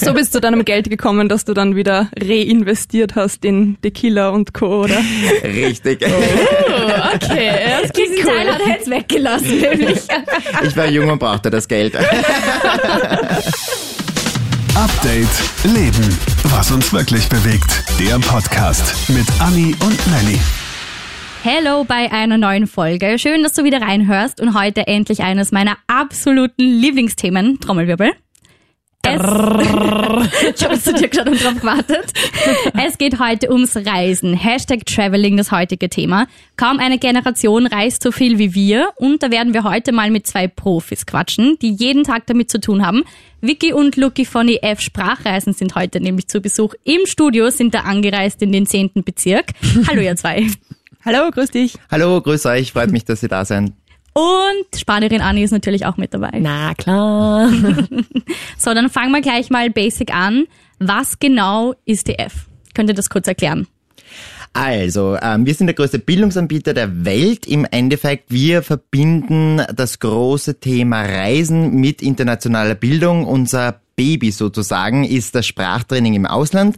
So bist du zu deinem Geld gekommen, dass du dann wieder reinvestiert hast in Tequila und Co., oder? Richtig. Oh, okay. Das Diesen cool. Teil hat er jetzt weggelassen, nämlich. Ich war jung und brauchte das Geld. Update Leben. Was uns wirklich bewegt. Der Podcast mit Anni und Nelly. Hello bei einer neuen Folge. Schön, dass du wieder reinhörst und heute endlich eines meiner absoluten Lieblingsthemen. Trommelwirbel. Es, ich habe zu dir geschaut und drauf gewartet. Es geht heute ums Reisen. Hashtag Traveling, das heutige Thema. Kaum eine Generation reist so viel wie wir und da werden wir heute mal mit zwei Profis quatschen, die jeden Tag damit zu tun haben. Vicky und Lucky von EF Sprachreisen sind heute nämlich zu Besuch im Studio, sind da angereist in den 10. Bezirk. Hallo ihr zwei. Hallo, grüß dich. Hallo, grüß euch. Freut mich, dass ihr da seid. Und Spanierin Anni ist natürlich auch mit dabei. Na klar. So, dann fangen wir gleich mal basic an. Was genau ist EF? Könnt ihr das kurz erklären? Also, ähm, wir sind der größte Bildungsanbieter der Welt. Im Endeffekt, wir verbinden das große Thema Reisen mit internationaler Bildung. Unser Baby sozusagen ist das Sprachtraining im Ausland.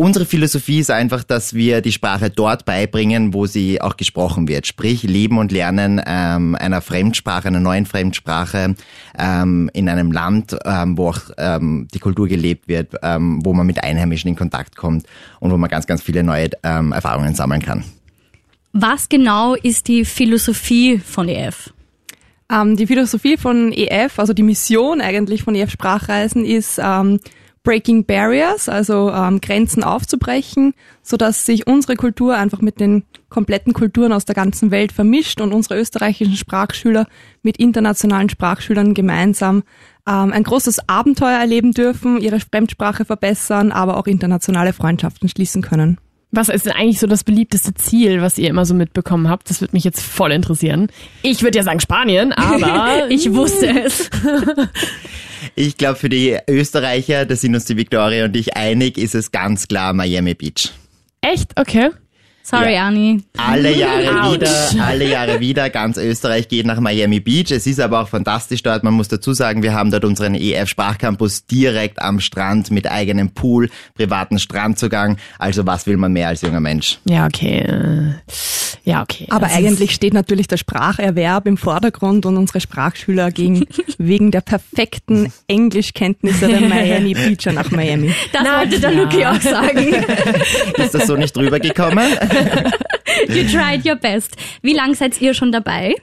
Unsere Philosophie ist einfach, dass wir die Sprache dort beibringen, wo sie auch gesprochen wird. Sprich, Leben und Lernen ähm, einer Fremdsprache, einer neuen Fremdsprache ähm, in einem Land, ähm, wo auch ähm, die Kultur gelebt wird, ähm, wo man mit Einheimischen in Kontakt kommt und wo man ganz, ganz viele neue ähm, Erfahrungen sammeln kann. Was genau ist die Philosophie von EF? Ähm, die Philosophie von EF, also die Mission eigentlich von EF Sprachreisen ist ähm, Breaking Barriers, also ähm, Grenzen aufzubrechen, so dass sich unsere Kultur einfach mit den kompletten Kulturen aus der ganzen Welt vermischt und unsere österreichischen Sprachschüler mit internationalen Sprachschülern gemeinsam ähm, ein großes Abenteuer erleben dürfen, ihre Fremdsprache verbessern, aber auch internationale Freundschaften schließen können. Was ist denn eigentlich so das beliebteste Ziel, was ihr immer so mitbekommen habt? Das würde mich jetzt voll interessieren. Ich würde ja sagen Spanien, aber Ich wusste es. Ich glaube, für die Österreicher, da sind uns die Victoria und ich einig, ist es ganz klar Miami Beach. echt? Okay. Sorry, Ja. Anni. Alle Jahre Autsch. wieder, alle Jahre wieder, ganz Österreich geht nach Miami Beach. Es ist aber auch fantastisch dort. Man muss dazu sagen, wir haben dort unseren EF Sprachcampus direkt am Strand mit eigenem Pool, privaten Strandzugang. Also was will man mehr als junger Mensch? Ja, okay. Ja, okay. Aber Das ist- eigentlich steht natürlich der Spracherwerb im Vordergrund und unsere Sprachschüler gehen wegen der perfekten Englischkenntnisse der Miami Beacher nach Miami. Das Na wollte der klar. Luki auch sagen. Ist das so nicht rübergekommen? You tried your best. Wie lang seid ihr schon dabei?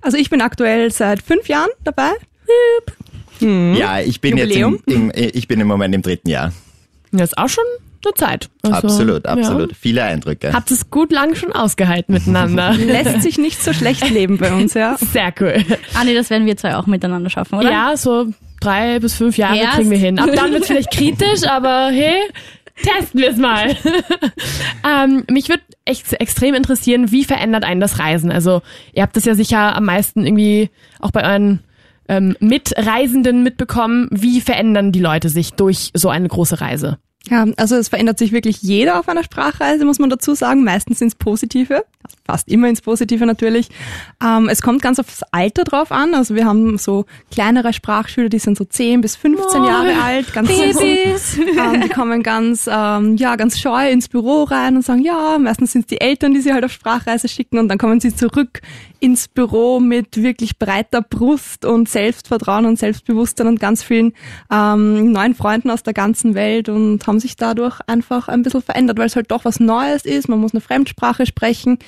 Also ich bin aktuell seit fünf Jahren dabei. Ja, ich bin Jubiläum. jetzt im, im, ich bin im Moment im dritten Jahr. Das ist auch schon eine Zeit. Also, absolut, absolut. Ja. Viele Eindrücke. Habt es gut lang schon ausgehalten miteinander. Lässt sich nicht so schlecht leben bei uns, ja. Sehr cool. Anni, das werden wir zwei auch miteinander schaffen, oder? Ja, so drei bis fünf Jahre Erst. kriegen wir hin. Ab dann wird vielleicht kritisch, aber hey, testen wir es mal. ähm, mich würde echt extrem interessieren, wie verändert einen das Reisen? Also ihr habt das ja sicher am meisten irgendwie auch bei euren ähm, Mitreisenden mitbekommen. Wie verändern die Leute sich durch so eine große Reise? Ja, also es verändert sich wirklich jeder auf einer Sprachreise, muss man dazu sagen. Meistens ins Positive, fast immer ins Positive natürlich. Ähm, es kommt ganz aufs Alter drauf an. Also wir haben so kleinere Sprachschüler, die sind so 10 bis 15 Jahre alt, ganz. Babys. Ähm, die kommen ganz, ähm, ja, ganz scheu ins Büro rein und sagen, ja, meistens sind es die Eltern, die sie halt auf Sprachreise schicken und dann kommen sie zurück ins Büro mit wirklich breiter Brust und Selbstvertrauen und Selbstbewusstsein und ganz vielen ähm, neuen Freunden aus der ganzen Welt und haben sich dadurch einfach ein bisschen verändert, weil es halt doch was Neues ist. Man muss eine Fremdsprache sprechen.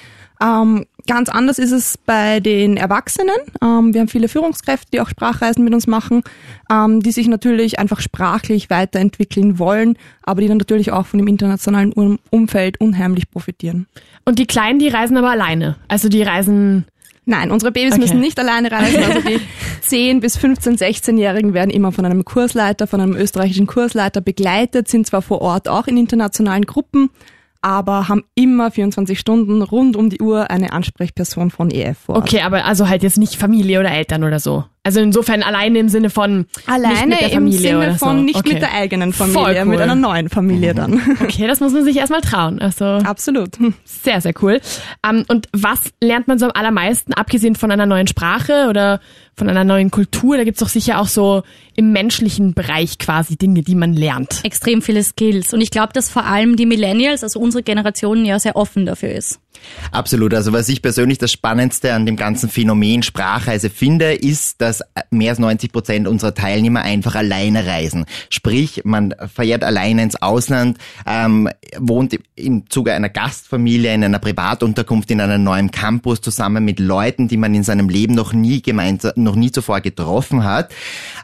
Ähm, ganz anders ist es bei den Erwachsenen. Ähm, wir haben viele Führungskräfte, die auch Sprachreisen mit uns machen, ähm, die sich natürlich einfach sprachlich weiterentwickeln wollen, aber die dann natürlich auch von dem internationalen um Umfeld unheimlich profitieren. Und die Kleinen, die reisen aber alleine. Also die reisen. Nein, unsere Babys Okay. müssen nicht alleine reisen. Also die 10 bis 15, 16-Jährigen werden immer von einem Kursleiter, von einem österreichischen Kursleiter begleitet, sind zwar vor Ort auch in internationalen Gruppen, aber haben immer 24 Stunden rund um die Uhr eine Ansprechperson von EF vor Ort. Okay, aber also halt jetzt nicht Familie oder Eltern oder so. Also insofern alleine im Sinne von Alleine nicht mit der im Familie Sinne oder so. von nicht okay. mit der eigenen Familie, cool. mit einer neuen Familie dann. Okay, das muss man sich erstmal trauen. Also Absolut. sehr, sehr cool. Ähm, und was lernt man so am allermeisten, abgesehen von einer neuen Sprache oder von einer neuen Kultur? Da gibt's doch sicher auch so im menschlichen Bereich quasi Dinge, die man lernt. Extrem viele Skills. Und ich glaube, dass vor allem die Millennials, also unsere Generation, ja sehr offen dafür ist. Absolut. Also was ich persönlich das Spannendste an dem ganzen Phänomen Sprachreise finde, ist, dass mehr als 90 Prozent unserer Teilnehmer einfach alleine reisen. Sprich, man verjährt alleine ins Ausland, ähm, wohnt im Zuge einer Gastfamilie in einer Privatunterkunft in einem neuen Campus zusammen mit Leuten, die man in seinem Leben noch nie gemeinsam, noch nie zuvor getroffen hat.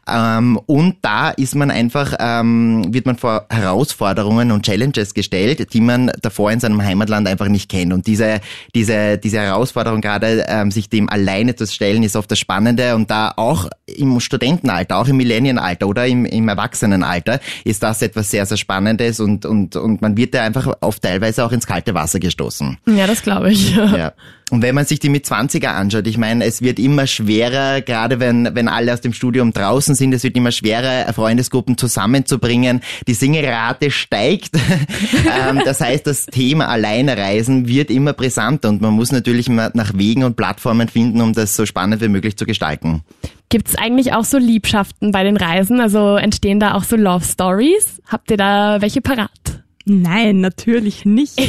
Ähm, und da ist man einfach, ähm, wird man vor Herausforderungen und Challenges gestellt, die man davor in seinem Heimatland einfach nicht kennt. Und diese, diese, diese Herausforderung gerade, ähm, sich dem alleine zu stellen, ist oft das Spannende. Und da auch im Studentenalter, auch im Millennienalter oder im, im Erwachsenenalter, ist das etwas sehr, sehr Spannendes und, und, und man wird da einfach oft teilweise auch ins kalte Wasser gestoßen. Ja, das glaube ich. Ja. Und wenn man sich die mit 20er anschaut, ich meine, es wird immer schwerer, gerade wenn, wenn alle aus dem Studium draußen sind, es wird immer schwerer, Freundesgruppen zusammenzubringen. Die Singerate steigt. ähm, das heißt, das Thema Alleinereisen wird immer brisanter und man muss natürlich nach Wegen und Plattformen finden, um das so spannend wie möglich zu gestalten. Gibt's eigentlich auch so Liebschaften bei den Reisen? Also entstehen da auch so Love Stories? Habt ihr da welche parat? Nein, natürlich nicht.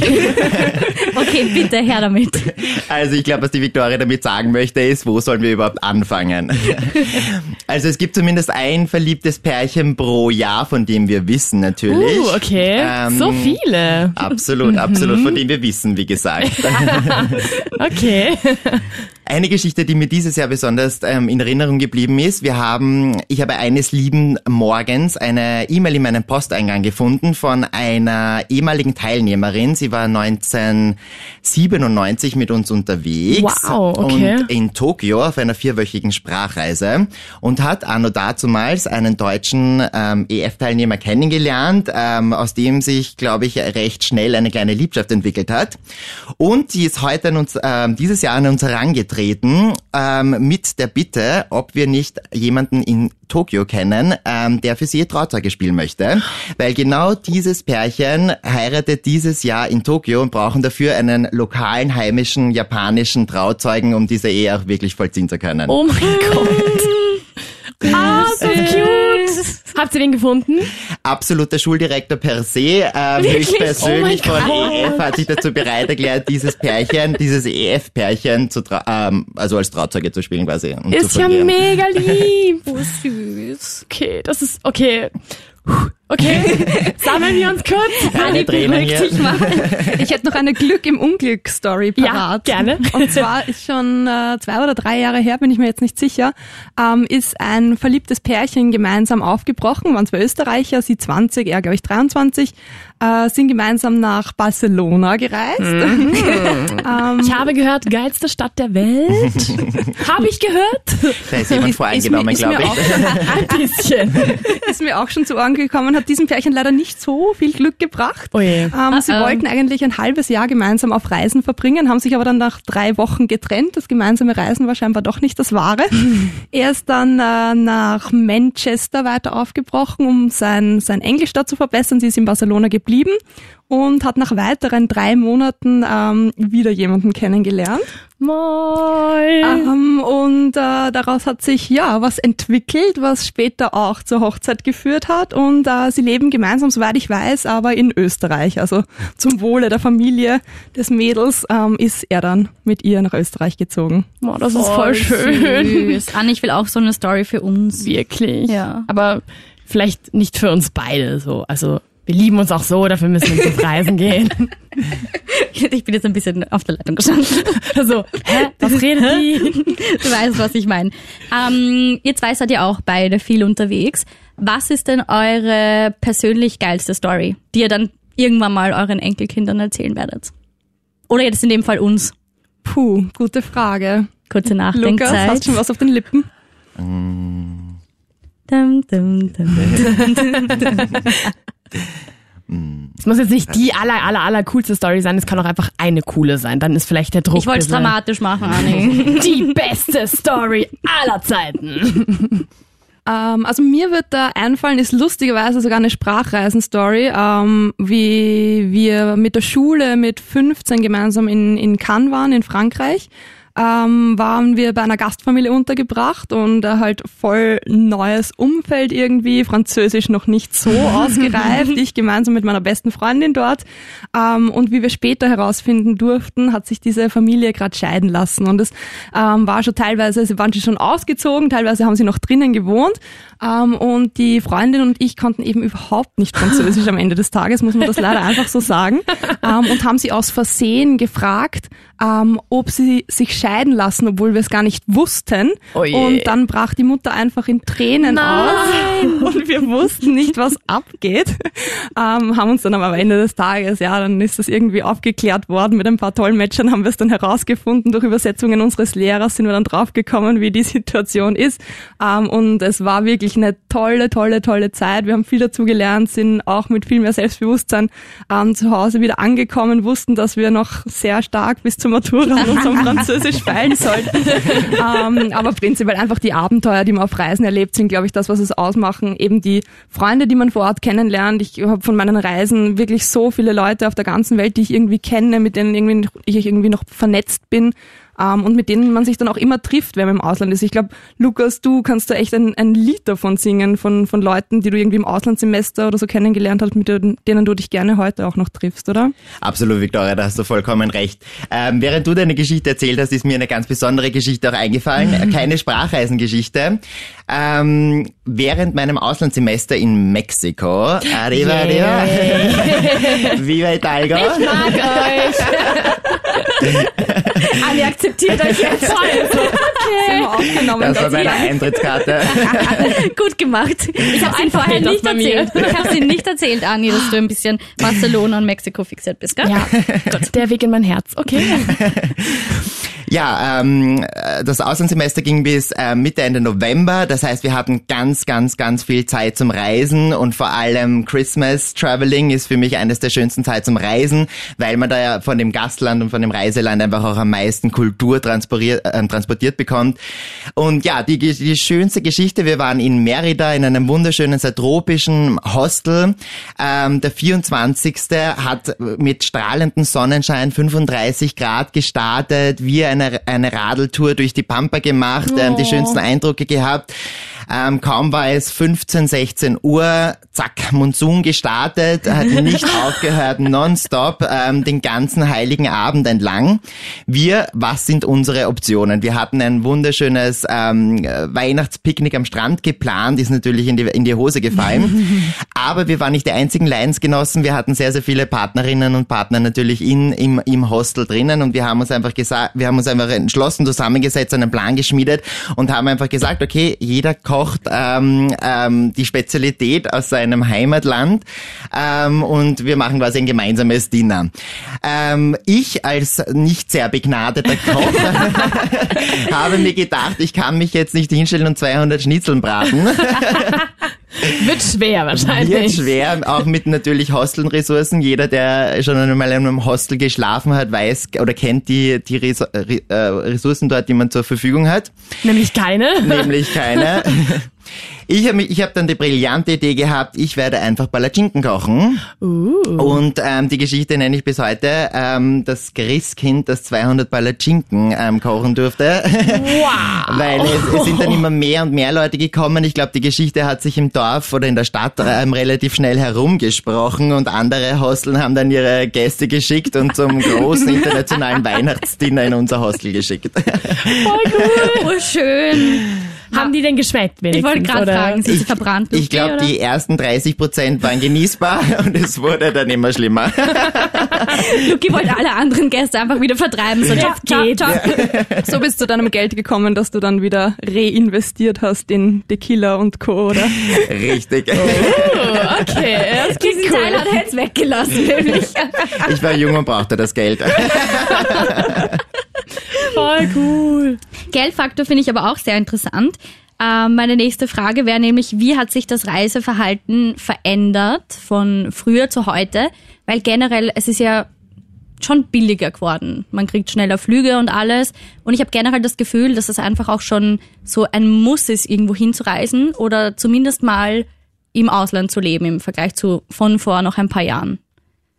Okay, bitte her damit. Also ich glaube, was die Viktoria damit sagen möchte, ist, wo sollen wir überhaupt anfangen? Also es gibt zumindest ein verliebtes Pärchen pro Jahr, von dem wir wissen natürlich. Uh, okay. Ähm, so viele. Absolut, absolut, von dem wir wissen, wie gesagt. Okay. Eine Geschichte, die mir dieses Jahr besonders ähm, in Erinnerung geblieben ist, wir haben, ich habe eines lieben Morgens eine E-Mail in meinem Posteingang gefunden von einer ehemaligen Teilnehmerin. Sie war 1997 mit uns unterwegs Wow, okay. und in Tokio auf einer vierwöchigen Sprachreise und hat anno dazumals einen deutschen ähm, EF-Teilnehmer kennengelernt, ähm, aus dem sich, glaube ich, recht schnell eine kleine Liebschaft entwickelt hat. Und sie ist heute an uns, ähm, dieses Jahr an uns herangetreten ähm, mit der Bitte, ob wir nicht jemanden in Tokio kennen, ähm, der für sie ihr Trauzeuge spielen möchte. Weil genau dieses Pärchen heiratet dieses Jahr in Tokio und brauchen dafür einen lokalen, heimischen, japanischen Trauzeugen, um diese Ehe auch wirklich vollziehen zu können. Oh mein Gott. Ah, so cute. Habt ihr den gefunden? Absoluter Schuldirektor per se, ähm, höchstpersönlich Oh mein von Gott. EF hat sich dazu bereit erklärt, dieses Pärchen, dieses EF-Pärchen zu ähm, also als Trauzeuge zu spielen quasi. Und Ist ja mega lieb. Oh, süß. Okay, das ist, okay. Okay, sammeln wir uns kurz. Keine Tränen hier. Ich hätte noch eine Glück im Unglück-Story Ja, parat. gerne. Und zwar ist schon äh, zwei oder drei Jahre her, bin ich mir jetzt nicht sicher, ähm, ist ein verliebtes Pärchen gemeinsam aufgebrochen, waren zwei Österreicher, sie 20, er glaube ich 23, äh, sind gemeinsam nach Barcelona gereist. Mhm. Ich habe gehört, geilste Stadt der Welt. habe ich gehört? Da ist jemand voreingenommen, glaube ich. auch- Ein bisschen. ist mir auch schon zu Ohren gekommen, hat diesem Pärchen leider nicht so viel Glück gebracht. Oh. Ähm, sie Uh-oh. wollten eigentlich ein halbes Jahr gemeinsam auf Reisen verbringen, haben sich aber dann nach drei Wochen getrennt. Das gemeinsame Reisen war scheinbar doch nicht das Wahre. er ist dann äh, nach Manchester weiter aufgebrochen, um sein, sein Englisch da zu verbessern. Sie ist in Barcelona geblieben und hat nach weiteren drei Monaten ähm, wieder jemanden kennengelernt. Moin. Ähm, und äh, daraus hat sich ja was entwickelt, was später auch zur Hochzeit geführt hat. Und äh, sie leben gemeinsam, soweit ich weiß, aber in Österreich. Also zum Wohle der Familie des Mädels ähm, ist er dann mit ihr nach Österreich gezogen. Boah, das ist voll schön. Süß. Anne, ich will auch so eine Story für uns. Wirklich. Ja. Aber vielleicht nicht für uns beide so. Also wir lieben uns auch so, dafür müssen wir nicht auf Reisen gehen. Ich bin jetzt ein bisschen auf der Leitung gestanden. Also, hä? Was redet die? Du weißt, was ich meine. Ähm, ihr zwei seid ja auch beide viel unterwegs. Was ist denn eure persönlich geilste Story, die ihr dann irgendwann mal euren Enkelkindern erzählen werdet? Oder jetzt in dem Fall uns. Puh, gute Frage. Kurze Lukas, Nachdenkzeit. hast du schon was auf den Lippen? Dum, dum, dum. Jetzt muss jetzt nicht die aller, aller, aller coolste Story sein, es kann auch einfach eine coole sein. Dann ist vielleicht der Druck. Ich wollte es dramatisch machen, Anni. Die beste Story aller Zeiten. Ähm, also mir wird da einfallen, ist lustigerweise sogar eine Sprachreisen-Story, ähm, wie wir mit der Schule mit 15 gemeinsam in, in Cannes waren, in Frankreich. Ähm, waren wir bei einer Gastfamilie untergebracht und äh, halt voll neues Umfeld irgendwie, Französisch noch nicht so ausgereift, ich gemeinsam mit meiner besten Freundin dort. Ähm, und wie wir später herausfinden durften, hat sich diese Familie gerade scheiden lassen. Und es ähm, war schon teilweise, sie waren schon ausgezogen, teilweise haben sie noch drinnen gewohnt ähm, und die Freundin und ich konnten eben überhaupt nicht Französisch am Ende des Tages, muss man das leider einfach so sagen, ähm, und haben sie aus Versehen gefragt, ähm, ob sie sich scheiden lassen, obwohl wir es gar nicht wussten. Oh und dann brach die Mutter einfach in Tränen aus und wir wussten nicht, was abgeht. Ähm, haben uns dann aber am Ende des Tages, ja, dann ist das irgendwie aufgeklärt worden mit ein paar Dolmetschern, haben wir es dann herausgefunden. Durch Übersetzungen unseres Lehrers sind wir dann draufgekommen, wie die Situation ist. Ähm, und es war wirklich eine tolle, tolle, tolle Zeit. Wir haben viel dazu gelernt, sind auch mit viel mehr Selbstbewusstsein ähm, zu Hause wieder angekommen, wussten, dass wir noch sehr stark bis zur Matura an unserem Französisch feilen sollten. ähm, aber prinzipiell einfach die Abenteuer, die man auf Reisen erlebt, sind, glaube ich, das, was es ausmachen. Eben die Freunde, die man vor Ort kennenlernt. Ich habe von meinen Reisen wirklich so viele Leute auf der ganzen Welt, die ich irgendwie kenne, mit denen irgendwie ich irgendwie noch vernetzt bin. Ähm, und mit denen man sich dann auch immer trifft, wenn man im Ausland ist. Ich glaube, Lukas, du kannst da echt ein, ein Lied davon singen, von, von Leuten, die du irgendwie im Auslandssemester oder so kennengelernt hast, mit denen, du dich gerne heute auch noch triffst, oder? Absolut, Victoria, da hast du vollkommen recht. Ähm, während du deine Geschichte erzählt hast, ist mir eine ganz besondere Geschichte auch eingefallen. Keine Sprachreisengeschichte. Ähm, während meinem Auslandssemester in Mexiko, arriba, arriba, viva Hidalgo, Mag euch. Anni akzeptiert euch jetzt. Wir aufgenommen. das war meine. Eintrittskarte. Gut gemacht. Ich habe ihn vorher nicht erzählt. Ich habe ihn nicht erzählt, Anni, dass du ein bisschen Barcelona und Mexiko fixiert bist, gell? Ja, Gott, der Weg in mein Herz. Okay. Ja, ähm, äh, das Auslandssemester ging bis äh, Mitte, Ende November. Das heißt, wir hatten ganz, ganz, ganz viel Zeit zum Reisen und vor allem Christmas Traveling ist für mich eines der schönsten Zeit zum Reisen, weil man da ja von dem Gastland und von dem Reiseland einfach auch am meisten Kultur transportiert, äh, transportiert bekommt. Und ja, die, die schönste Geschichte, wir waren in Merida in einem wunderschönen, sehr tropischen Hostel. Ähm, der 24. hat mit strahlendem Sonnenschein 35 Grad gestartet, wir eine, eine Radeltour durch die Pampa gemacht, ähm, die schönsten Eindrücke gehabt. Ähm, kaum war es 15, 16 Uhr, zack, Monsun gestartet, hat nicht aufgehört, nonstop, ähm, den ganzen heiligen Abend entlang. Wir, was sind unsere Optionen? Wir hatten ein wunderschönes ähm, Weihnachtspicknick am Strand geplant, ist natürlich in die, in die Hose gefallen. Aber wir waren nicht die einzigen Leidensgenossen, wir hatten sehr, sehr viele Partnerinnen und Partner natürlich in, im, im Hostel drinnen und wir haben uns einfach gesagt, wir haben uns einfach entschlossen, zusammengesetzt, einen Plan geschmiedet und haben einfach gesagt, okay, jeder kocht ähm, ähm, die Spezialität aus seinem Heimatland ähm, und wir machen quasi ein gemeinsames Dinner. Ähm, ich als nicht sehr begnadeter Koch habe mir gedacht, ich kann mich jetzt nicht hinstellen und 200 Schnitzeln braten. Wird schwer wahrscheinlich. Wird schwer, auch mit natürlich Hostelressourcen. Jeder, der schon einmal in einem Hostel geschlafen hat, weiß oder kennt die, die äh, Ressourcen dort, die man zur Verfügung hat. Nämlich keine. Nämlich keine. Ich habe ich hab dann die brillante Idee gehabt, ich werde einfach Palatschinken kochen. Und ähm, die Geschichte nenne ich bis heute ähm, das Christkind, das 200 Palatschinken ähm, kochen durfte. Wow. Weil es, es sind dann immer mehr und mehr Leute gekommen. Ich glaube, die Geschichte hat sich im Dorf oder in der Stadt ähm, relativ schnell herumgesprochen und andere Hosteln haben dann ihre Gäste geschickt und zum großen internationalen Weihnachtsdinner in unser Hostel geschickt. Oh, schön. Haben die denn geschmeckt Ich wollte gerade fragen, sind sie verbrannt? Ich glaube, die ersten 30 Prozent waren genießbar und es wurde dann immer schlimmer. Luki wollte alle anderen Gäste einfach wieder vertreiben. So, ciao, geht's. ciao. So bist du deinem Geld gekommen, dass du dann wieder reinvestiert hast in Tequila und Co., oder? Richtig. Oh, okay, das klingt Diesen Teil cool. hat er jetzt weggelassen, nämlich. Ich war jung und brauchte das Geld. Voll cool. Geldfaktor finde ich aber auch sehr interessant. Ähm, meine nächste Frage wäre nämlich, wie hat sich das Reiseverhalten verändert von früher zu heute? Weil generell, es ist ja schon billiger geworden. Man kriegt schneller Flüge und alles. Und ich habe generell das Gefühl, dass es einfach auch schon so ein Muss ist, irgendwo hinzureisen oder zumindest mal im Ausland zu leben im Vergleich zu von vor noch ein paar Jahren.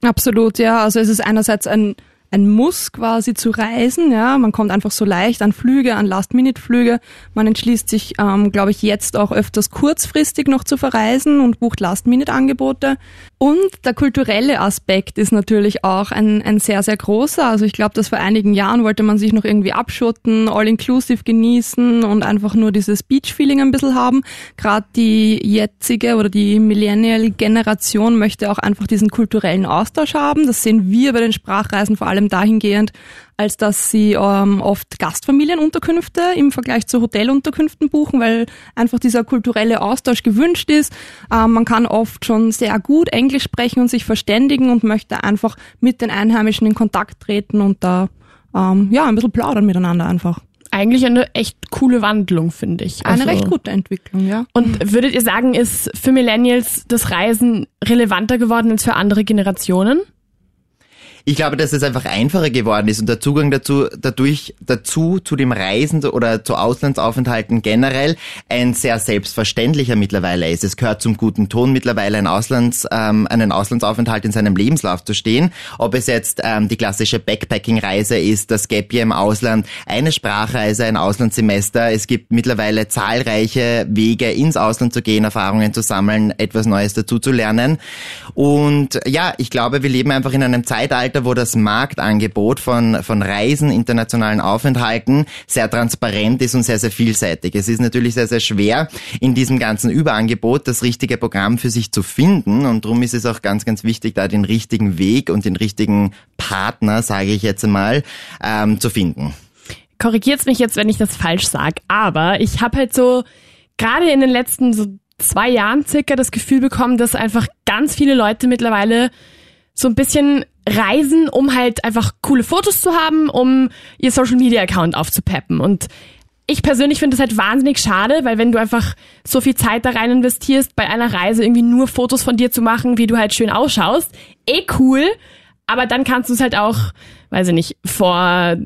Absolut, ja. Also es ist einerseits ein ein Muss quasi zu reisen. Ja, man kommt einfach so leicht an Flüge, an Last-Minute-Flüge. Man entschließt sich, ähm, glaube ich, jetzt auch öfters kurzfristig noch zu verreisen und bucht Last-Minute-Angebote. Und der kulturelle Aspekt ist natürlich auch ein, ein sehr, sehr großer. Also ich glaube, dass vor einigen Jahren wollte man sich noch irgendwie abschotten, all-inclusive genießen und einfach nur dieses Beach-Feeling ein bisschen haben. Gerade die jetzige oder die Millennial-Generation möchte auch einfach diesen kulturellen Austausch haben. Das sehen wir bei den Sprachreisen vor allem allem dahingehend, als dass sie ähm, oft Gastfamilienunterkünfte im Vergleich zu Hotelunterkünften buchen, weil einfach dieser kulturelle Austausch gewünscht ist. Ähm, man kann oft schon sehr gut Englisch sprechen und sich verständigen und möchte einfach mit den Einheimischen in Kontakt treten und da ähm, ja ein bisschen plaudern miteinander einfach eigentlich eine echt coole Wandlung, finde ich. Also eine recht gute Entwicklung, ja. Und würdet ihr sagen, ist für Millennials das Reisen relevanter geworden als für andere Generationen? Ich glaube, dass es einfach einfacher geworden ist und der Zugang dazu, dadurch, dazu, zu dem Reisen oder zu Auslandsaufenthalten generell ein sehr selbstverständlicher mittlerweile ist. Es gehört zum guten Ton mittlerweile ein Auslands, ähm, einen Auslandsaufenthalt in seinem Lebenslauf zu stehen. Ob es jetzt ähm, die klassische Backpacking-Reise ist, das Gap Year im Ausland, eine Sprachreise, ein Auslandssemester. Es gibt mittlerweile zahlreiche Wege ins Ausland zu gehen, Erfahrungen zu sammeln, etwas Neues dazu zu lernen. Und ja, ich glaube, wir leben einfach in einem Zeitalter, Zeitalter, wo das Marktangebot von, von Reisen, internationalen Aufenthalten sehr transparent ist und sehr, sehr vielseitig. Es ist natürlich sehr, sehr schwer, in diesem ganzen Überangebot das richtige Programm für sich zu finden. Und darum ist es auch ganz, ganz wichtig, da den richtigen Weg und den richtigen Partner, sage ich jetzt einmal, ähm, zu finden. Korrigiert's mich jetzt, wenn ich das falsch sage, aber ich habe halt so gerade in den letzten so zwei Jahren circa das Gefühl bekommen, dass einfach ganz viele Leute mittlerweile so ein bisschen reisen, um halt einfach coole Fotos zu haben, um ihr Social Media Account aufzupeppen. Und ich persönlich finde das halt wahnsinnig schade, weil wenn du einfach so viel Zeit da rein investierst, bei einer Reise irgendwie nur Fotos von dir zu machen, wie du halt schön ausschaust, eh cool. Aber dann kannst du es halt auch, weiß ich nicht, vor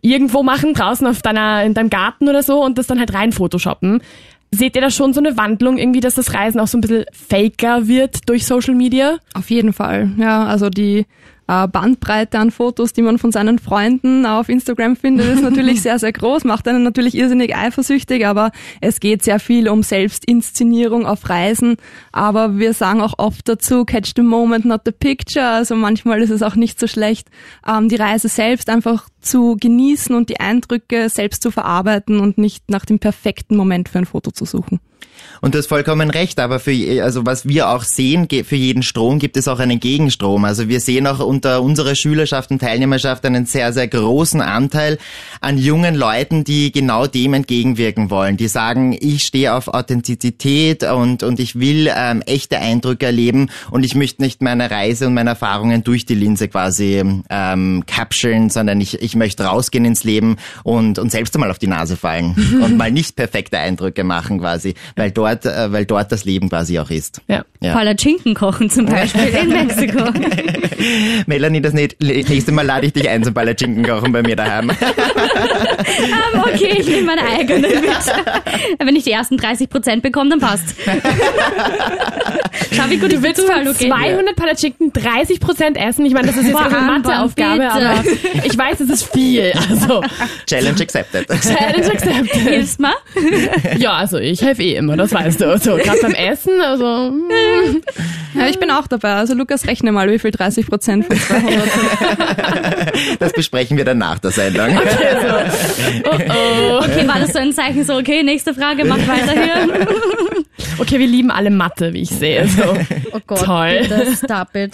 irgendwo machen, draußen auf deiner, in deinem Garten oder so und das dann halt rein photoshoppen. Seht ihr da schon so eine Wandlung irgendwie, dass das Reisen auch so ein bisschen faker wird durch Social Media? Auf jeden Fall, ja. Also die Bandbreite an Fotos, die man von seinen Freunden auf Instagram findet, ist natürlich sehr, sehr groß, macht einen natürlich irrsinnig eifersüchtig, aber es geht sehr viel um Selbstinszenierung auf Reisen. Aber wir sagen auch oft dazu, catch the moment, not the picture. Also manchmal ist es auch nicht so schlecht, ähm, die Reise selbst einfach zu genießen und die Eindrücke selbst zu verarbeiten und nicht nach dem perfekten Moment für ein Foto zu suchen. Und du hast vollkommen recht, aber für, also was wir auch sehen, für jeden Strom gibt es auch einen Gegenstrom. Also wir sehen auch unter unserer Schülerschaft und Teilnehmerschaft einen sehr, sehr großen Anteil an jungen Leuten, die genau dem entgegenwirken wollen. Die sagen, ich stehe auf Authentizität und, und ich will ähm, echte Eindrücke erleben und ich möchte nicht meine Reise und meine Erfahrungen durch die Linse quasi ähm, capturen, sondern ich, ich möchte rausgehen ins Leben und, und selbst einmal auf die Nase fallen und mal nicht perfekte Eindrücke machen quasi, weil dort äh, weil dort das Leben quasi auch ist. Ja. ja. Palatschinken kochen zum Beispiel in Mexiko. Melanie, das nächste Mal lade ich dich ein zum Palatschinken kochen bei mir daheim. um, okay, ich nehme meine eigene mit. Wenn ich die ersten 30 Prozent bekomme, dann passt. Schau, wie gut du willst von okay. 200 Palatschinken 30 Prozent essen. Ich meine, das ist jetzt eine Matheaufgabe, aber ich weiß, es ist viel. Also. Challenge accepted. Challenge accepted. Hilfst mal? Ja, also ich helfe eh immer, das weißt du. So, gerade beim Essen, also. Hm. Ja, ich bin auch dabei. Also Lukas, rechne mal, wie viel 30 Prozent von 200 sind. Das besprechen wir dann nach der Sendung. Okay, so. oh, oh. okay, war das so ein Zeichen so, okay, nächste Frage, mach weiter hier. Okay, wir lieben alle Mathe, wie ich sehe. So. Oh Gott, Toll. Bitte, stop it.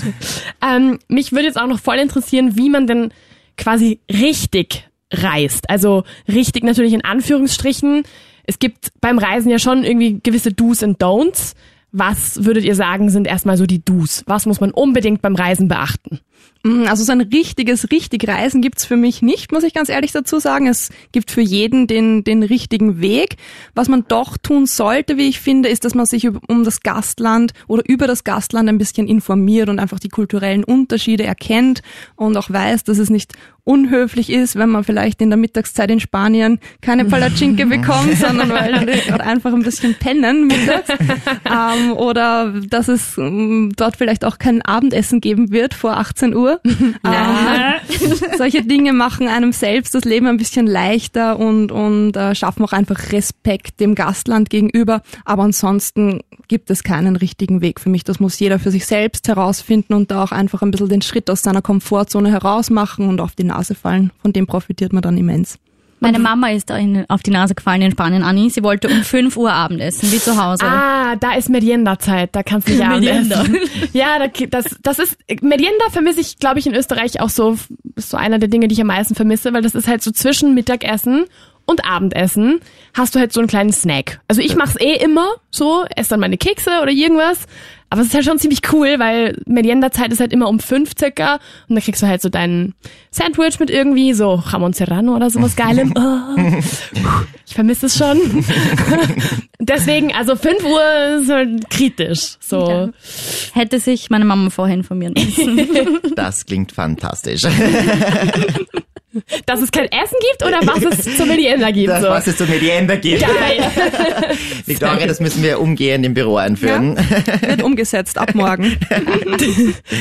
Ähm, mich würde jetzt auch noch voll interessieren, wie man denn quasi richtig reist. Also richtig natürlich in Anführungsstrichen. Es gibt beim Reisen ja schon irgendwie gewisse Do's und Don'ts. Was würdet ihr sagen, sind erstmal so die Do's? Was muss man unbedingt beim Reisen beachten? Mm, Also so ein richtiges, richtig Reisen gibt's für mich nicht, muss ich ganz ehrlich dazu sagen. Es gibt für jeden den, den richtigen Weg. Was man doch tun sollte, wie ich finde, ist, dass man sich um das Gastland oder über das Gastland ein bisschen informiert und einfach die kulturellen Unterschiede erkennt und auch weiß, dass es nicht unhöflich ist, wenn man vielleicht in der Mittagszeit in Spanien keine Palatschinke bekommt, sondern weil einfach ein bisschen pennen mittags. ähm, oder dass es ähm, dort vielleicht auch kein Abendessen geben wird vor 18 Uhr. ähm, solche Dinge machen einem selbst das Leben ein bisschen leichter und, und äh, schaffen auch einfach Respekt dem Gastland gegenüber. Aber ansonsten gibt es keinen richtigen Weg für mich. Das muss jeder für sich selbst herausfinden und da auch einfach ein bisschen den Schritt aus seiner Komfortzone herausmachen und auf die Nase fallen. Von dem profitiert man dann immens. Meine Mama ist da in, auf die Nase gefallen in Spanien, Anni. Sie wollte um 5 Uhr Abendessen, wie zu Hause. Ah, da ist Merienda-Zeit, da kannst du nicht Merienda. Ja, da, das, das ist, Merienda vermisse ich, glaube ich, in Österreich auch so, ist so einer der Dinge, die ich am meisten vermisse, weil das ist halt so zwischen Mittagessen und Abendessen hast du halt so einen kleinen Snack. Also ich mach's eh immer so, esse dann meine Kekse oder irgendwas. Aber es ist halt schon ziemlich cool, weil Merienda-Zeit ist halt immer um fünf circa und dann kriegst du halt so deinen Sandwich mit irgendwie so Jamon Serrano oder sowas Geilem. Oh. Ich vermisse es schon. Deswegen, also 5 Uhr ist halt kritisch. So. Ja. Hätte sich meine Mama vorher informieren müssen. Das klingt fantastisch. Dass es kein Essen gibt oder was es zur Merienda gibt. Das, so. was es zu Merienda gibt. Geil. Victoria, das müssen wir umgehend im Büro einführen. Wird umgesetzt ab morgen.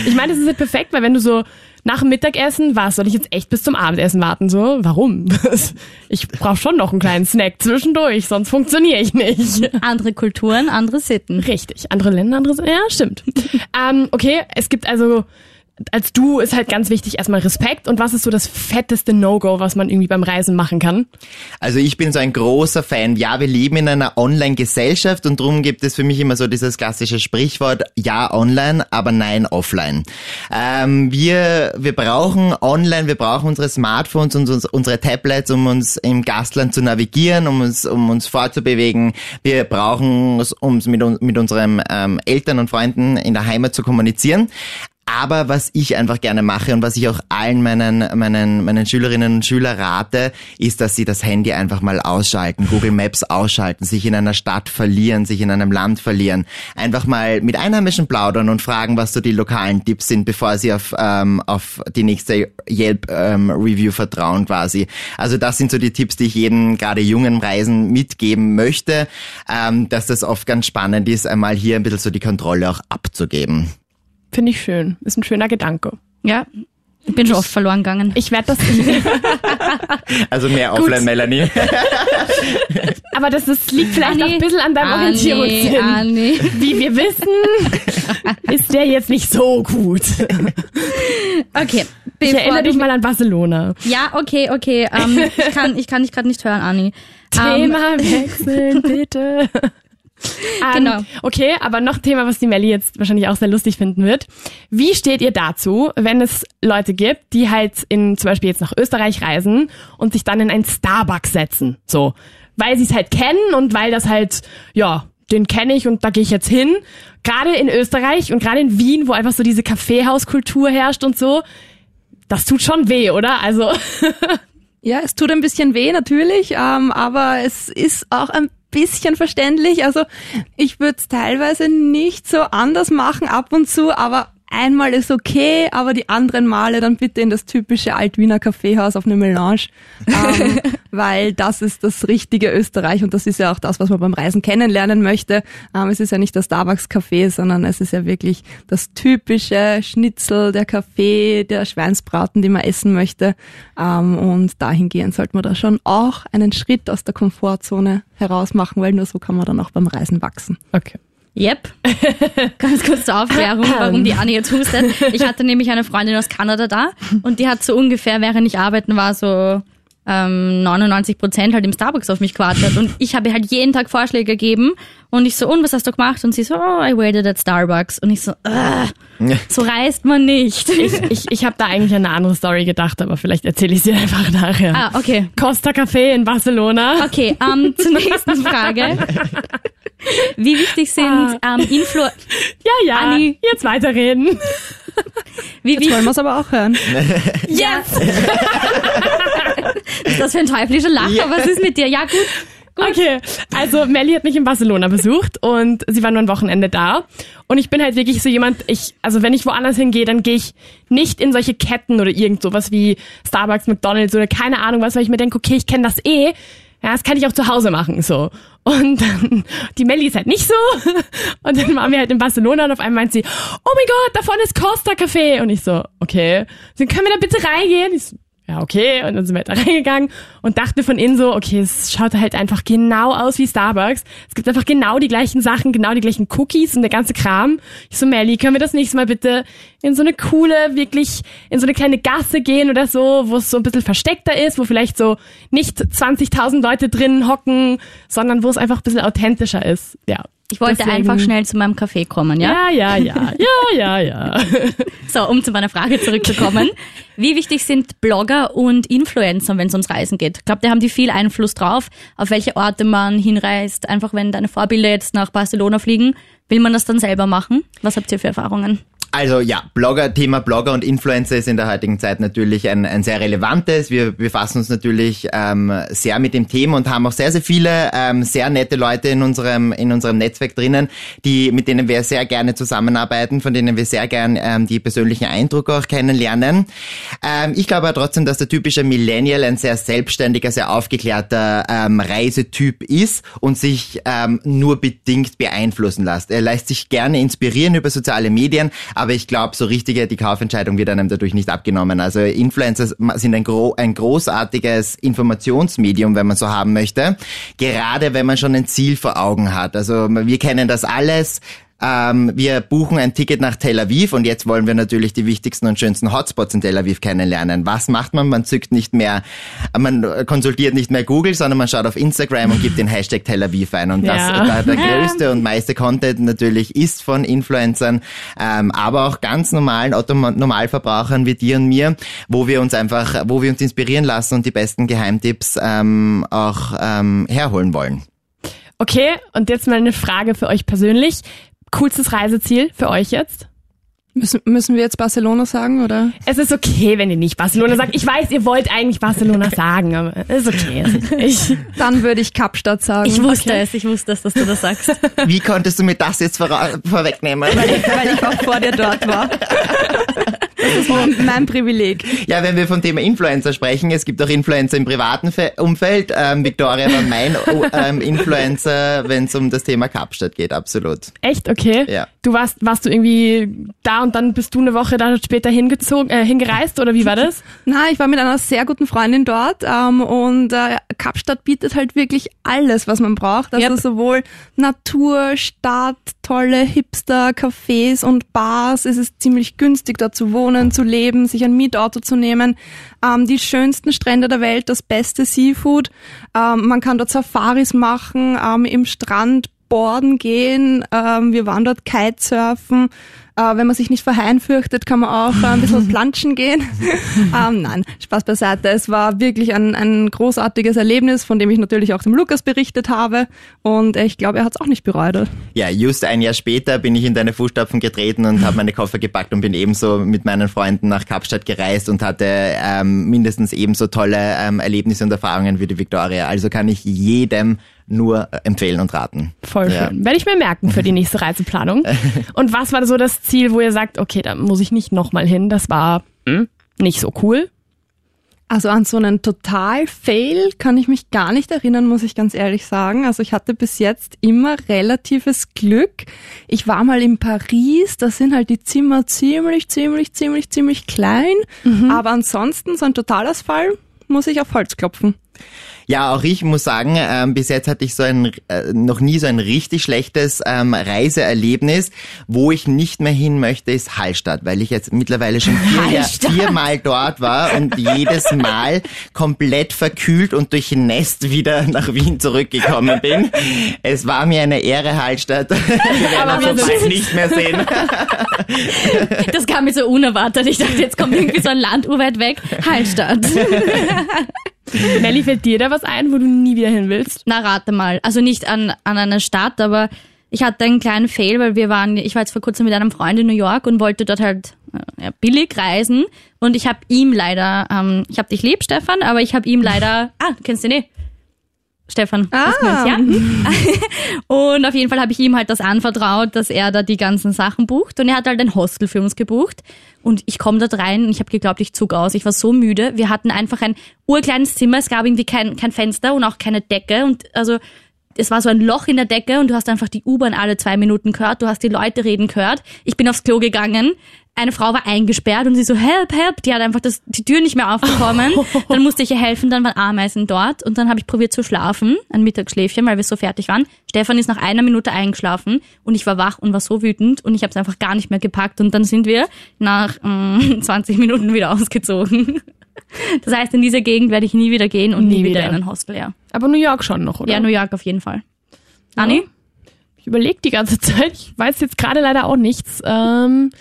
Ich meine, das ist halt perfekt, weil wenn du so nach dem Mittagessen, was soll ich jetzt echt bis zum Abendessen warten? So, warum? Ich brauche schon noch einen kleinen Snack zwischendurch, sonst funktioniere ich nicht. andere Kulturen, andere Sitten. Richtig. Andere Länder, andere. Ja, stimmt. ähm, okay, es gibt also. Als du ist halt ganz wichtig erstmal Respekt. Und was ist so das fetteste No-Go, was man irgendwie beim Reisen machen kann? Also ich bin so ein großer Fan. Ja, wir leben in einer Online-Gesellschaft und darum gibt es für mich immer so dieses klassische Sprichwort, ja online, aber nein offline. Ähm, wir, wir brauchen online, wir brauchen unsere Smartphones und uns, unsere Tablets, um uns im Gastland zu navigieren, um uns, um uns fortzubewegen. Wir brauchen es, um mit, mit unseren ähm, Eltern und Freunden in der Heimat zu kommunizieren. Aber was ich einfach gerne mache und was ich auch allen meinen, meinen, meinen Schülerinnen und Schülern rate, ist, dass sie das Handy einfach mal ausschalten, Google Maps ausschalten, sich in einer Stadt verlieren, sich in einem Land verlieren, einfach mal mit Einheimischen plaudern und fragen, was so die lokalen Tipps sind, bevor sie auf, ähm, auf die nächste Yelp-Review vertrauen quasi. Also das sind so die Tipps, die ich jedem gerade jungen Reisen mitgeben möchte, ähm, dass das oft ganz spannend ist, einmal hier ein bisschen so die Kontrolle auch abzugeben. Finde ich schön. Ist ein schöner Gedanke. Ja. Ich bin schon oft verloren gegangen. Ich werde das. Also mehr offline, Melanie. aber das, das liegt vielleicht Anni, auch ein bisschen an deinem Anni, Orientierungssinn. Anni. Wie wir wissen, ist der jetzt nicht so gut. Okay. Ich erinnere dich mal an Barcelona. Ja, okay, okay. Ähm, ich kann, ich kann dich gerade nicht hören, Anni. Ähm, Thema wechseln, bitte. Ähm, Genau. Okay, aber noch ein Thema, was die Melli jetzt wahrscheinlich auch sehr lustig finden wird. Wie steht ihr dazu, wenn es Leute gibt, die halt in zum Beispiel jetzt nach Österreich reisen und sich dann in ein Starbucks setzen? So, weil sie es halt kennen und weil das halt, ja, den kenne ich und da gehe ich jetzt hin. Gerade in Österreich und gerade in Wien, wo einfach so diese Kaffeehauskultur herrscht und so, das tut schon weh, oder? Also Ja, es tut ein bisschen weh natürlich, ähm, aber es ist auch ein bisschen verständlich. Also ich würde es teilweise nicht so anders machen ab und zu, aber einmal ist okay, aber die anderen Male dann bitte in das typische Altwiener Kaffeehaus auf eine Melange, ähm, weil das ist das richtige Österreich und das ist ja auch das, was man beim Reisen kennenlernen möchte. Ähm, es ist ja nicht das Starbucks Café, sondern es ist ja wirklich das typische Schnitzel, der Kaffee, der Schweinsbraten, die man essen möchte. Ähm, und dahingehend sollte man da schon auch einen Schritt aus der Komfortzone heraus machen, weil nur so kann man dann auch beim Reisen wachsen. okay. Yep. Ganz kurz zur Aufklärung, warum die Anni jetzt hustet. Ich hatte nämlich eine Freundin aus Kanada da und die hat so ungefähr, während ich arbeiten war, so ähm, 99 Prozent halt im Starbucks auf mich gewartet. Und ich habe halt jeden Tag Vorschläge gegeben und ich so, und was hast du gemacht? Und sie so, oh, I waited at Starbucks. Und ich so, "Ugh, so reist man nicht. Ich, ich, ich habe da eigentlich an eine andere Story gedacht, aber vielleicht erzähle ich sie einfach nachher. ah, okay. Costa Café in Barcelona. Okay, ähm, zur nächsten Frage. Wie wichtig sind ähm, Influ Ja, ja. Anni. Jetzt weiterreden. Wie, Jetzt wie wollen wir es aber auch hören. Yes! ist das für ein teuflischer Lacher? Was ist mit dir? Ja, gut. Okay, also Melly hat mich in Barcelona besucht und sie war nur ein Wochenende da. Und ich bin halt wirklich so jemand, ich, also wenn ich woanders hingehe, dann gehe ich nicht in solche Ketten oder irgend sowas wie Starbucks, McDonalds oder keine Ahnung was, weil ich mir denke, okay, ich kenne das eh. Ja, das kann ich auch zu Hause machen, so. Und dann, die Melli ist halt nicht so. Und dann waren wir halt in Barcelona und auf einmal meint sie, oh mein Gott, da vorne ist Costa Café. Und ich so, okay. Dann können wir da bitte reingehen? Ich so, ja, okay. Und dann sind wir da reingegangen und dachte von innen so, okay, es schaut halt einfach genau aus wie Starbucks. Es gibt einfach genau die gleichen Sachen, genau die gleichen Cookies und der ganze Kram. Ich so, Melly, können wir das nächste Mal bitte in so eine coole, wirklich, in so eine kleine Gasse gehen oder so, wo es so ein bisschen versteckter ist, wo vielleicht so nicht 20.000 Leute drin hocken, sondern wo es einfach ein bisschen authentischer ist. Ja. Ich wollte Deswegen- einfach schnell zu meinem Café kommen, ja? Ja, ja, ja, ja, ja, ja. So, um zu meiner Frage zurückzukommen. Wie wichtig sind Blogger und Influencer, wenn es ums Reisen geht? Glaubt ihr, haben die viel Einfluss drauf, auf welche Orte man hinreist? Einfach wenn deine Vorbilder jetzt nach Barcelona fliegen, will man das dann selber machen? Was habt ihr für Erfahrungen? Also ja, Blogger, Thema Blogger und Influencer ist in der heutigen Zeit natürlich ein, ein sehr relevantes. Wir befassen uns natürlich ähm, sehr mit dem Thema und haben auch sehr, sehr viele ähm, sehr nette Leute in unserem, in unserem Netzwerk drinnen, die, mit denen wir sehr gerne zusammenarbeiten, von denen wir sehr gern ähm, die persönlichen Eindrücke auch kennenlernen. Ähm, ich glaube aber trotzdem, dass der typische Millennial ein sehr selbstständiger, sehr aufgeklärter ähm, Reisetyp ist und sich ähm, nur bedingt beeinflussen lässt. Er lässt sich gerne inspirieren über soziale Medien, aber ich glaube, so richtige, die Kaufentscheidung wird einem dadurch nicht abgenommen. Also Influencer sind ein, gro ein großartiges Informationsmedium, wenn man so haben möchte. Gerade wenn man schon ein Ziel vor Augen hat. Also wir kennen das alles. Ähm, wir buchen ein Ticket nach Tel Aviv und jetzt wollen wir natürlich die wichtigsten und schönsten Hotspots in Tel Aviv kennenlernen. Was macht man? Man zückt nicht mehr, man konsultiert nicht mehr Google, sondern man schaut auf Instagram und gibt den Hashtag Tel Aviv ein. Und das, Ja. da, der größte und meiste Content natürlich ist von Influencern, ähm, aber auch ganz normalen Automa Normalverbrauchern wie dir und mir, wo wir uns einfach, wo wir uns inspirieren lassen und die besten Geheimtipps ähm, auch ähm, herholen wollen. Okay, und jetzt mal eine Frage für euch persönlich. Coolstes Reiseziel für euch jetzt? Müssen, müssen wir jetzt Barcelona sagen, oder? Es ist okay, wenn ihr nicht Barcelona sagt. Ich weiß, ihr wollt eigentlich Barcelona sagen, aber es ist okay. Ich, Dann würde ich Kapstadt sagen. Ich wusste es, ich wusste es, dass du das sagst. Wie konntest du mir das jetzt vorra- vorwegnehmen? weil ich, weil ich auch vor dir dort war. Das ist mein, mein Privileg. Ja, wenn wir vom Thema Influencer sprechen, es gibt auch Influencer im privaten Fe Umfeld. Ähm, Victoria war mein oh, ähm, Influencer, wenn es um das Thema Kapstadt geht, absolut. echt okay? Ja. Du warst, warst du irgendwie da und dann bist du eine Woche da später hingezogen, äh, hingereist oder wie war das? Na, ich war mit einer sehr guten Freundin dort ähm, und äh, Kapstadt bietet halt wirklich alles, was man braucht. Also Yep. sowohl Natur, Stadt, tolle Hipster, Cafés und Bars. Es ist ziemlich günstig, dort zu wohnen, zu leben, sich ein Mietauto zu nehmen. Ähm, die schönsten Strände der Welt, das beste Seafood. Ähm, man kann dort Safaris machen, ähm, im Strand Borden gehen. Ähm, wir waren dort Kitesurfen. Äh, wenn man sich nicht vor Haien fürchtet, kann man auch äh, ein bisschen planschen gehen. ähm, nein, Spaß beiseite. Es war wirklich ein, ein großartiges Erlebnis, von dem ich natürlich auch dem Lukas berichtet habe. Und ich glaube, er hat es auch nicht bereut. Ja, just ein Jahr später bin ich in deine Fußstapfen getreten und habe meine Koffer gepackt und bin ebenso mit meinen Freunden nach Kapstadt gereist und hatte ähm, mindestens ebenso tolle ähm, Erlebnisse und Erfahrungen wie die Victoria. Also kann ich jedem nur äh, empfehlen und raten. Voll Ja. schön. Werde ich mir merken für die nächste Reiseplanung. Und was war so das Ziel, wo ihr sagt, okay, da muss ich nicht nochmal hin, das war hm, nicht so cool? Also an so einen Total-Fail kann ich mich gar nicht erinnern, muss ich ganz ehrlich sagen. Also ich hatte bis jetzt immer relatives Glück. Ich war mal in Paris, da sind halt die Zimmer ziemlich, ziemlich, ziemlich, ziemlich klein. Aber ansonsten so ein Totalausfall muss ich auf Holz klopfen. Ja, auch ich muss sagen, ähm, bis jetzt hatte ich so ein äh, noch nie so ein richtig schlechtes ähm, Reiseerlebnis. Wo ich nicht mehr hin möchte, ist Hallstatt, weil ich jetzt mittlerweile schon vier, viermal dort war und jedes Mal komplett verkühlt und durchnässt wieder nach Wien zurückgekommen bin. Es war mir eine Ehre, Hallstatt. Wir werden Aber uns wir bald nicht mehr sehen. Das kam mir so unerwartet. Ich dachte, jetzt kommt irgendwie so ein Land urweit weg. Hallstatt. Melli, fällt dir da was ein, wo du nie wieder hin willst? Na, rate mal. Also nicht an, an eine Stadt, aber ich hatte einen kleinen Fail, weil wir waren, ich war jetzt vor kurzem mit einem Freund in New York und wollte dort halt äh, ja, billig reisen und ich habe ihm leider, ähm, ich habe dich lieb, Stefan, aber ich habe ihm leider, ah, du kennst ihn eh. Stefan, Ah. uns, ja? und auf jeden Fall habe ich ihm halt das anvertraut, dass er da die ganzen Sachen bucht und er hat halt ein Hostel für uns gebucht und ich komme dort rein und ich habe geglaubt, ich zog aus. Ich war so müde. Wir hatten einfach ein urkleines Zimmer, es gab irgendwie kein, kein Fenster und auch keine Decke und also es war so ein Loch in der Decke und du hast einfach die U-Bahn alle zwei Minuten gehört, du hast die Leute reden gehört. Ich bin aufs Klo gegangen, eine Frau war eingesperrt und sie so, help, help, die hat einfach das, die Tür nicht mehr aufbekommen. Dann musste ich ihr helfen, dann waren Ameisen dort und dann habe ich probiert zu schlafen, ein Mittagsschläfchen, weil wir so fertig waren. Stefan ist nach einer Minute eingeschlafen und ich war wach und war so wütend und ich habe es einfach gar nicht mehr gepackt und dann sind wir nach mm, 20 Minuten wieder ausgezogen. Das heißt, in diese Gegend werde ich nie wieder gehen und nie, Nie wieder wieder. in ein Hostel, ja. Aber New York schon noch, oder? Ja, New York auf jeden Fall. Anni? Ich überlege die ganze Zeit. Ich weiß jetzt gerade leider auch nichts. Ähm,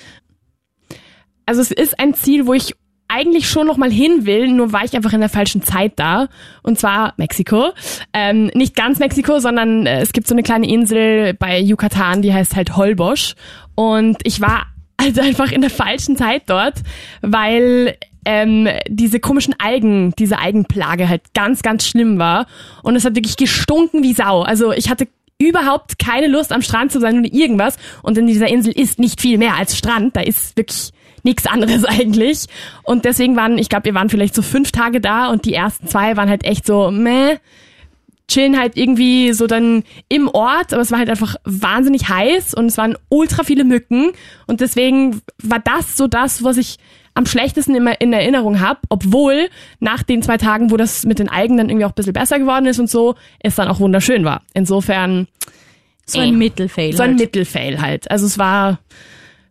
also es ist ein Ziel, wo ich eigentlich schon noch mal hin will, nur war ich einfach in der falschen Zeit da. Und zwar Mexiko. Ähm, nicht ganz Mexiko, sondern äh, es gibt so eine kleine Insel bei Yucatan, die heißt halt Holbosch. Und ich war also einfach in der falschen Zeit dort, weil ähm, diese komischen Algen, diese Algenplage halt ganz, ganz schlimm war. Und es hat wirklich gestunken wie Sau. Also ich hatte überhaupt keine Lust am Strand zu sein oder irgendwas. Und in dieser Insel ist nicht viel mehr als Strand. Da ist wirklich nichts anderes eigentlich. Und deswegen waren, ich glaube, wir waren vielleicht so fünf Tage da und die ersten zwei waren halt echt so, meh, chillen halt irgendwie so dann im Ort, aber es war halt einfach wahnsinnig heiß und es waren ultra viele Mücken und deswegen war das so das, was ich am schlechtesten immer in Erinnerung habe, obwohl nach den zwei Tagen, wo das mit den Algen dann irgendwie auch ein bisschen besser geworden ist und so, es dann auch wunderschön war. Insofern So ein Mittelfail. so ein halt. Mittelfail halt. Also es war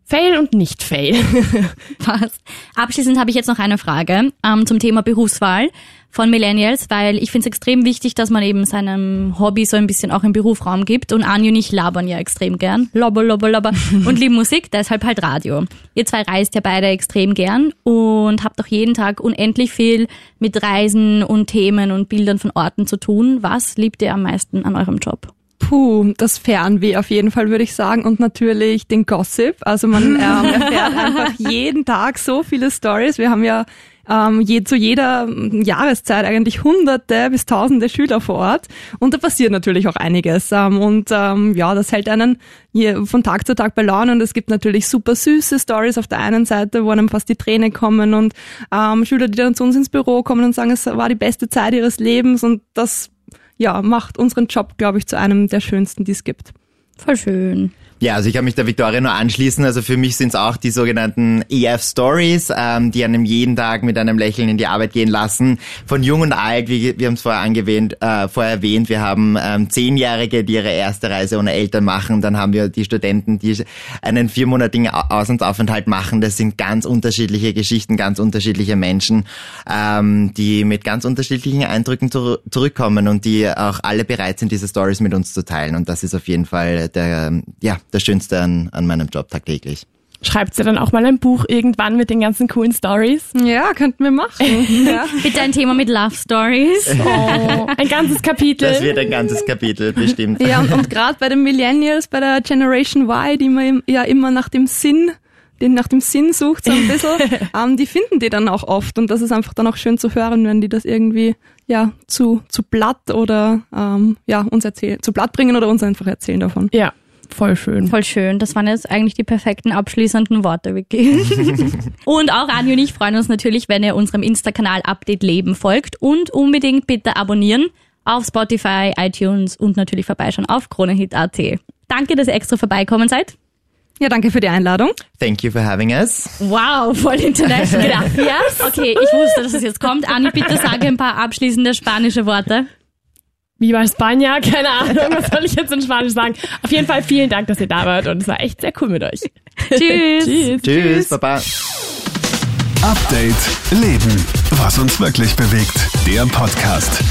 Fail und nicht Fail. Passt. Abschließend habe ich jetzt noch eine Frage ähm, zum Thema Berufswahl von Millennials, weil ich finde es extrem wichtig, dass man eben seinem Hobby so ein bisschen auch im Berufsraum gibt. Und Anju und ich labern ja extrem gern. Lobber, lobber, lobber. und lieben Musik, deshalb halt Radio. Ihr zwei reist ja beide extrem gern und habt auch jeden Tag unendlich viel mit Reisen und Themen und Bildern von Orten zu tun. Was liebt ihr am meisten an eurem Job? Puh, das Fernweh auf jeden Fall würde ich sagen und natürlich den Gossip. Also man ähm, erfährt einfach jeden Tag so viele Stories. Wir haben ja ähm, je, zu jeder Jahreszeit eigentlich hunderte bis tausende Schüler vor Ort und da passiert natürlich auch einiges. Ähm, und ähm, ja, das hält einen von Tag zu Tag bei Laune und es gibt natürlich super süße Stories auf der einen Seite, wo einem fast die Tränen kommen und ähm, Schüler, die dann zu uns ins Büro kommen und sagen, es war die beste Zeit ihres Lebens und das ja, macht unseren Job, glaube ich, zu einem der schönsten, die es gibt. Voll schön. Ja, also ich kann mich der Victoria nur anschließen. Also für mich sind es auch die sogenannten EF-Stories, ähm, die einem jeden Tag mit einem Lächeln in die Arbeit gehen lassen. Von jung und alt, wie wir haben es vorher angewähnt, äh, vorher erwähnt, wir haben ähm, Zehnjährige, die ihre erste Reise ohne Eltern machen. Dann haben wir die Studenten, die einen viermonatigen Au- Auslandsaufenthalt machen. Das sind ganz unterschiedliche Geschichten, ganz unterschiedliche Menschen, ähm, die mit ganz unterschiedlichen Eindrücken zur zurückkommen und die auch alle bereit sind, diese Stories mit uns zu teilen. Und das ist auf jeden Fall der, ja, das Schönste an, an meinem Job tagtäglich. Schreibt ihr dann auch mal ein Buch irgendwann mit den ganzen coolen Stories? Ja, könnten wir machen. ja. Bitte ein Thema mit Love Stories. Oh, ein ganzes Kapitel. Das wird ein ganzes Kapitel, bestimmt. Ja, und, und gerade bei den Millennials, bei der Generation Y, die man ja immer nach dem Sinn, den nach dem Sinn sucht, so ein bisschen, ähm, die finden die dann auch oft. Und das ist einfach dann auch schön zu hören, wenn die das irgendwie ja zu, zu Blatt oder ähm, ja, uns erzählen, zu Blatt bringen oder uns einfach erzählen davon. ja, voll schön. Voll schön. Das waren jetzt eigentlich die perfekten abschließenden Worte, Vicky. und auch Anja und ich freuen uns natürlich, wenn ihr unserem Insta-Kanal Update Leben folgt und unbedingt bitte abonnieren auf Spotify, iTunes und natürlich vorbeischauen auf kronehit.at. Danke, dass ihr extra vorbeikommen seid. Ja, danke für die Einladung. Thank you for having us. Wow, voll international. Gracias. Okay, ich wusste, dass es jetzt kommt. Anni, bitte sage ein paar abschließende spanische Worte. Viva España, keine Ahnung, was soll ich jetzt in Spanisch sagen. Auf jeden Fall vielen Dank, dass ihr da wart und es war echt sehr cool mit euch. Tschüss. Tschüss. Tschüss, Baba. Update Leben. Was uns wirklich bewegt. Der Podcast.